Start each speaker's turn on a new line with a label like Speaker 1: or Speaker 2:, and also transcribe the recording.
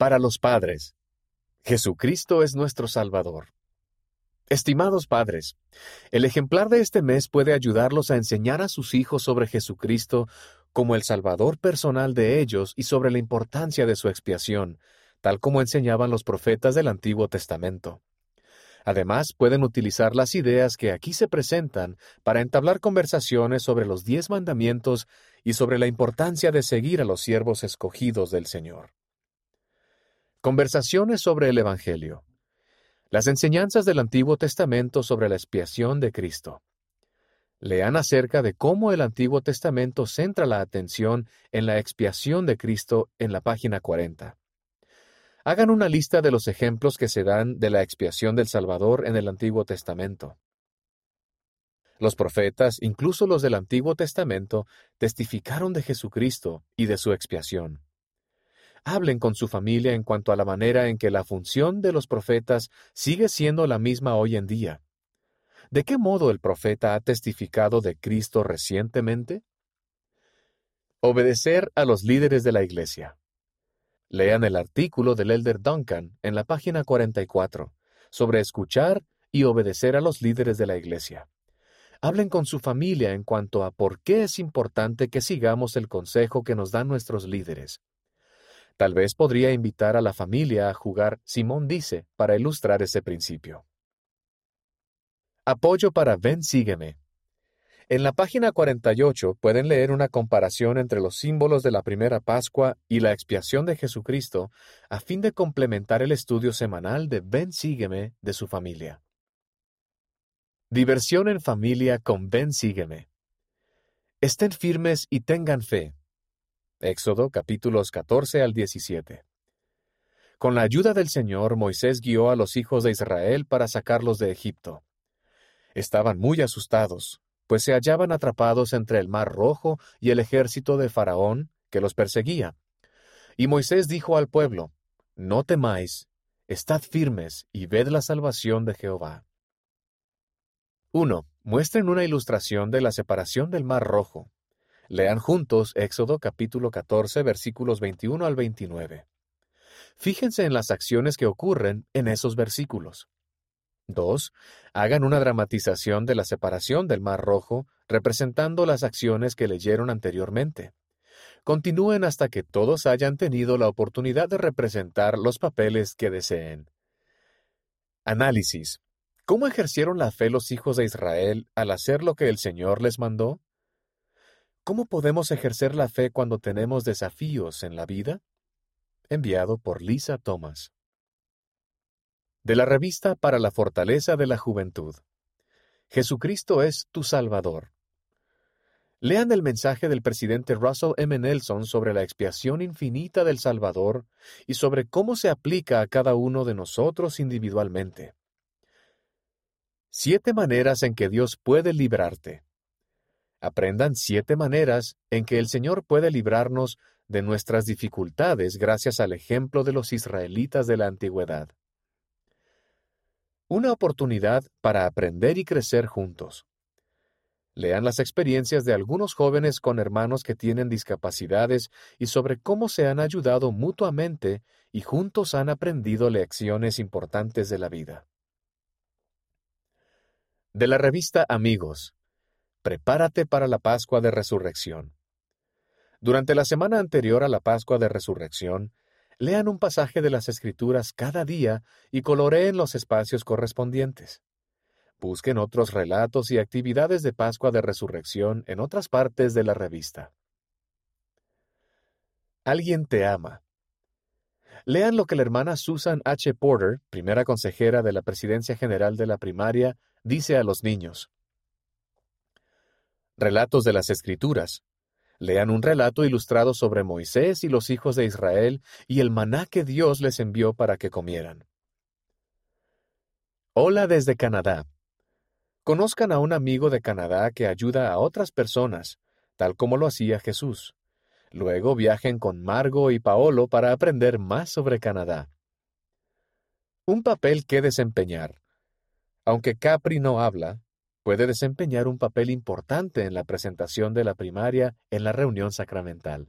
Speaker 1: Para los padres, Jesucristo es nuestro Salvador. Estimados padres, el ejemplar de este mes puede ayudarlos a enseñar a sus hijos sobre Jesucristo como el Salvador personal de ellos y sobre la importancia de su expiación, tal como enseñaban los profetas del Antiguo Testamento. Además, pueden utilizar las ideas que aquí se presentan para entablar conversaciones sobre los diez mandamientos y sobre la importancia de seguir a los siervos escogidos del Señor. Conversaciones sobre el Evangelio. Las enseñanzas del Antiguo Testamento sobre la expiación de Cristo. Lean acerca de cómo el Antiguo Testamento centra la atención en la expiación de Cristo en la página 40. Hagan una lista de los ejemplos que se dan de la expiación del Salvador en el Antiguo Testamento. Los profetas, incluso los del Antiguo Testamento, testificaron de Jesucristo y de su expiación. Hablen con su familia en cuanto a la manera en que la función de los profetas sigue siendo la misma hoy en día. ¿De qué modo el profeta ha testificado de Cristo recientemente? Obedecer a los líderes de la Iglesia. Lean el artículo del elder Duncan en la página 44 sobre escuchar y obedecer a los líderes de la Iglesia. Hablen con su familia en cuanto a por qué es importante que sigamos el consejo que nos dan nuestros líderes. Tal vez podría invitar a la familia a jugar Simón dice para ilustrar ese principio. Apoyo para Ven Sígueme. En la página 48 pueden leer una comparación entre los símbolos de la primera Pascua y la expiación de Jesucristo a fin de complementar el estudio semanal de Ven Sígueme de su familia. Diversión en familia con Ven Sígueme. Estén firmes y tengan fe. Éxodo capítulos 14 al 17. Con la ayuda del Señor, Moisés guió a los hijos de Israel para sacarlos de Egipto. Estaban muy asustados, pues se hallaban atrapados entre el mar rojo y el ejército de Faraón, que los perseguía. Y Moisés dijo al pueblo, No temáis, estad firmes y ved la salvación de Jehová. 1. Muestren una ilustración de la separación del mar rojo. Lean juntos Éxodo capítulo 14 versículos 21 al 29. Fíjense en las acciones que ocurren en esos versículos. 2. Hagan una dramatización de la separación del Mar Rojo, representando las acciones que leyeron anteriormente. Continúen hasta que todos hayan tenido la oportunidad de representar los papeles que deseen. Análisis. ¿Cómo ejercieron la fe los hijos de Israel al hacer lo que el Señor les mandó? ¿Cómo podemos ejercer la fe cuando tenemos desafíos en la vida? Enviado por Lisa Thomas. De la revista Para la Fortaleza de la Juventud. Jesucristo es tu Salvador. Lean el mensaje del presidente Russell M. Nelson sobre la expiación infinita del Salvador y sobre cómo se aplica a cada uno de nosotros individualmente. Siete maneras en que Dios puede librarte. Aprendan siete maneras en que el Señor puede librarnos de nuestras dificultades gracias al ejemplo de los israelitas de la antigüedad. Una oportunidad para aprender y crecer juntos. Lean las experiencias de algunos jóvenes con hermanos que tienen discapacidades y sobre cómo se han ayudado mutuamente y juntos han aprendido lecciones importantes de la vida. De la revista Amigos, Prepárate para la Pascua de Resurrección. Durante la semana anterior a la Pascua de Resurrección, lean un pasaje de las Escrituras cada día y coloreen los espacios correspondientes. Busquen otros relatos y actividades de Pascua de Resurrección en otras partes de la revista. Alguien te ama. Lean lo que la hermana Susan H. Porter, primera consejera de la Presidencia General de la Primaria, dice a los niños. Relatos de las Escrituras. Lean un relato ilustrado sobre Moisés y los hijos de Israel y el maná que Dios les envió para que comieran. Hola desde Canadá. Conozcan a un amigo de Canadá que ayuda a otras personas, tal como lo hacía Jesús. Luego viajen con Margo y Paolo para aprender más sobre Canadá. Un papel que desempeñar. Aunque Capri no habla, puede desempeñar un papel importante en la presentación de la primaria en la reunión sacramental.